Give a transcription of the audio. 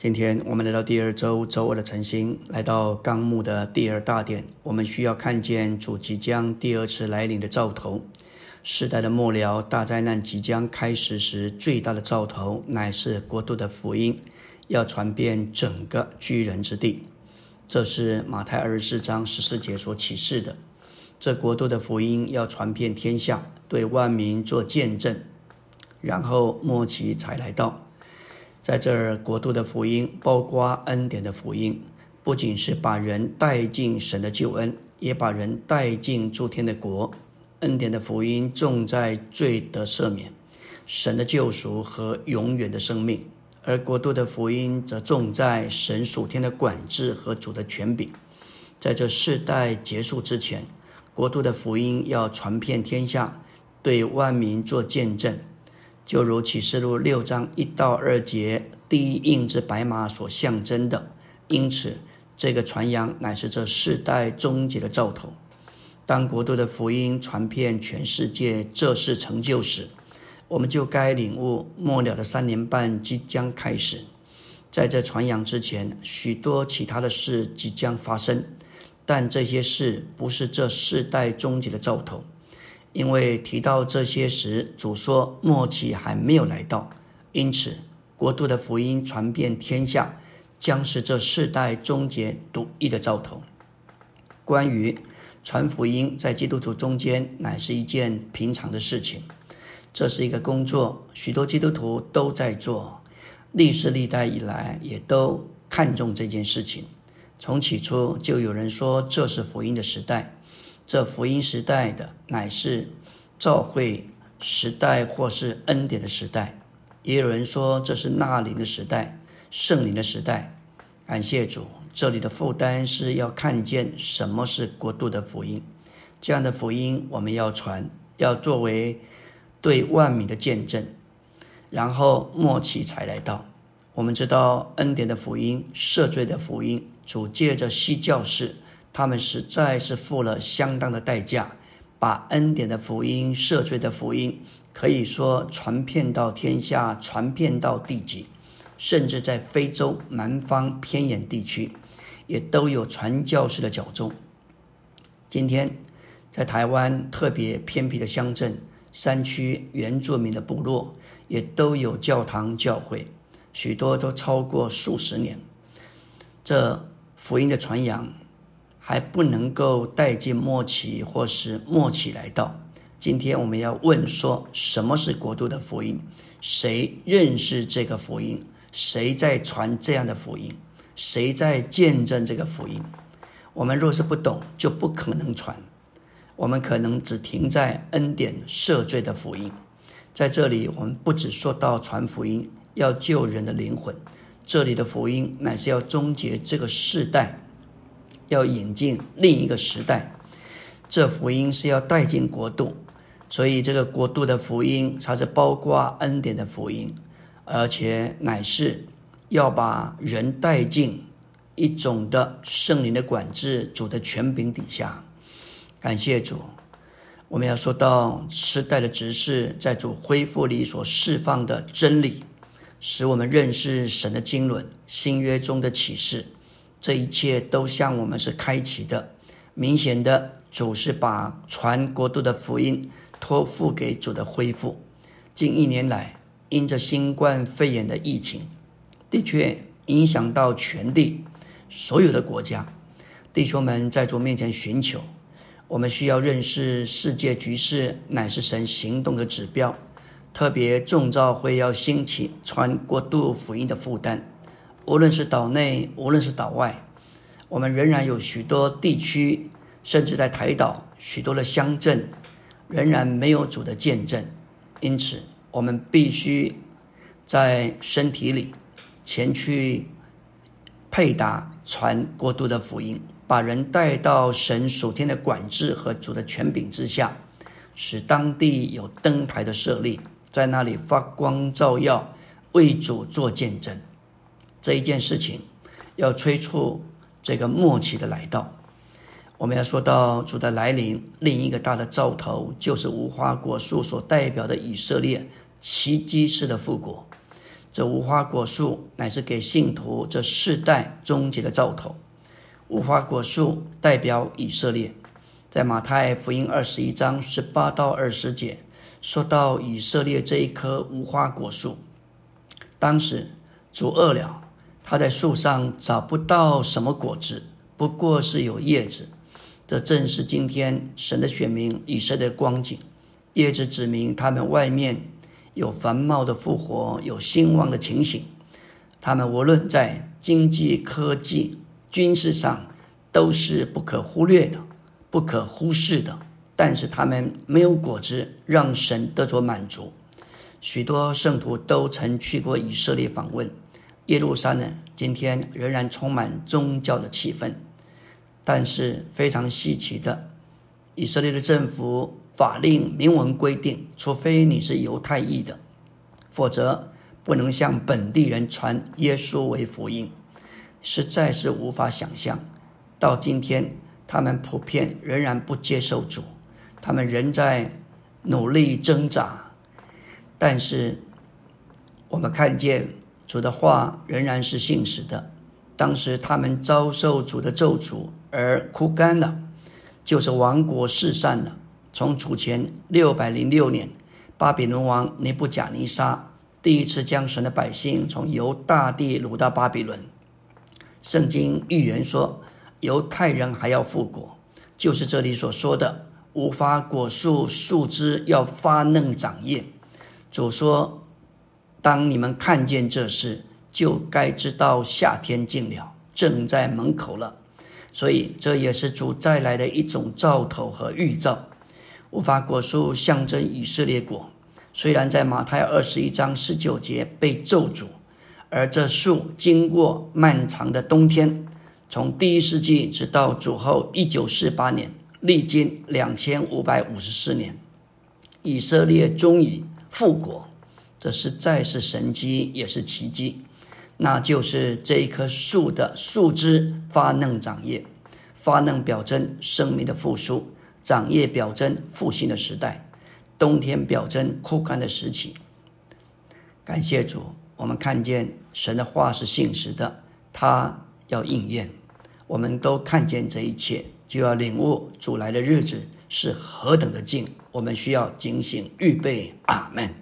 今天我们来到第二周周二的晨星，来到纲目的第二大点，我们需要看见主即将第二次来临的兆头。世代的末了，大灾难即将开始时，最大的兆头乃是国度的福音要传遍整个居人之地。这是马太二十四章十四节所启示的。这国度的福音要传遍天下，对万民做见证，然后末期才来到。在这儿，国度的福音包括恩典的福音，不仅是把人带进神的救恩，也把人带进诸天的国。恩典的福音重在罪的赦免、神的救赎和永远的生命，而国度的福音则重在神属天的管制和主的权柄。在这世代结束之前。国度的福音要传遍天下，对万民做见证，就如启示录六章一到二节第一印之白马所象征的。因此，这个传扬乃是这世代终结的兆头。当国度的福音传遍全世界，这事成就时，我们就该领悟末了的三年半即将开始。在这传扬之前，许多其他的事即将发生。但这些事不是这世代终结的兆头，因为提到这些时，主说末期还没有来到，因此国度的福音传遍天下，将是这世代终结独一的兆头。关于传福音，在基督徒中间乃是一件平常的事情，这是一个工作，许多基督徒都在做，历史历代以来也都看重这件事情。从起初就有人说这是福音的时代，这福音时代的乃是召会时代或是恩典的时代，也有人说这是纳灵的时代、圣灵的时代。感谢主，这里的负担是要看见什么是国度的福音，这样的福音我们要传，要作为对万民的见证，然后末期才来到。我们知道恩典的福音、赦罪的福音，主借着西教士，他们实在是付了相当的代价，把恩典的福音、赦罪的福音，可以说传遍到天下，传遍到地极，甚至在非洲南方偏远地区，也都有传教士的脚踪。今天，在台湾特别偏僻的乡镇、山区、原住民的部落，也都有教堂教会。许多都超过数十年，这福音的传扬还不能够带进末期，或是末期来到。今天我们要问说，什么是国度的福音？谁认识这个福音？谁在传这样的福音？谁在见证这个福音？我们若是不懂，就不可能传。我们可能只停在恩典赦罪的福音。在这里，我们不只说到传福音。要救人的灵魂，这里的福音乃是要终结这个世代，要引进另一个时代。这福音是要带进国度，所以这个国度的福音，它是包括恩典的福音，而且乃是要把人带进一种的圣灵的管制、主的权柄底下。感谢主，我们要说到时代的执事在主恢复里所释放的真理。使我们认识神的经纶、新约中的启示，这一切都向我们是开启的。明显的，主是把传国度的福音托付给主的恢复。近一年来，因着新冠肺炎的疫情，的确影响到全地所有的国家。弟兄们在主面前寻求，我们需要认识世界局势乃是神行动的指标。特别众召会要兴起传国度福音的负担，无论是岛内，无论是岛外，我们仍然有许多地区，甚至在台岛许多的乡镇，仍然没有主的见证。因此，我们必须在身体里前去配搭传国度的福音，把人带到神属天的管制和主的权柄之下，使当地有灯台的设立。在那里发光照耀，为主做见证，这一件事情要催促这个末期的来到。我们要说到主的来临，另一个大的兆头就是无花果树所代表的以色列奇迹式的复国。这无花果树乃是给信徒这世代终结的兆头。无花果树代表以色列，在马太福音二十一章十八到二十节说到以色列这一棵无花果树。当时主饿了，他在树上找不到什么果子，不过是有叶子。这正是今天神的选民以色列的光景。叶子指明他们外面有繁茂的复活，有兴旺的情形。他们无论在经济、科技。军事上都是不可忽略的、不可忽视的，但是他们没有果子让神得着满足。许多圣徒都曾去过以色列访问耶路撒冷，今天仍然充满宗教的气氛。但是非常稀奇的，以色列的政府法令明文规定，除非你是犹太裔的，否则不能向本地人传耶稣为福音。实在是无法想象，到今天，他们普遍仍然不接受主，他们仍在努力挣扎。但是，我们看见主的话仍然是信实的。当时他们遭受主的咒诅而枯干了，就是亡国四散了。从主前六百零六年，巴比伦王尼布甲尼撒第一次将神的百姓从犹大地掳到巴比伦。圣经预言说，犹太人还要复国，就是这里所说的无花果树树枝要发嫩长叶。主说：“当你们看见这事，就该知道夏天近了，正在门口了。”所以这也是主再来的一种兆头和预兆。无花果树象征以色列国，虽然在马太二十一章十九节被咒诅。而这树经过漫长的冬天，从第一世纪直到主后一九四八年，历经两千五百五十四年，以色列终于复国，这实在是神迹，也是奇迹。那就是这一棵树的树枝发嫩长叶，发嫩表征生命的复苏，长叶表征复兴的时代，冬天表征枯干的时期。感谢主。我们看见神的话是信实的，他要应验。我们都看见这一切，就要领悟主来的日子是何等的近。我们需要警醒预备。阿门。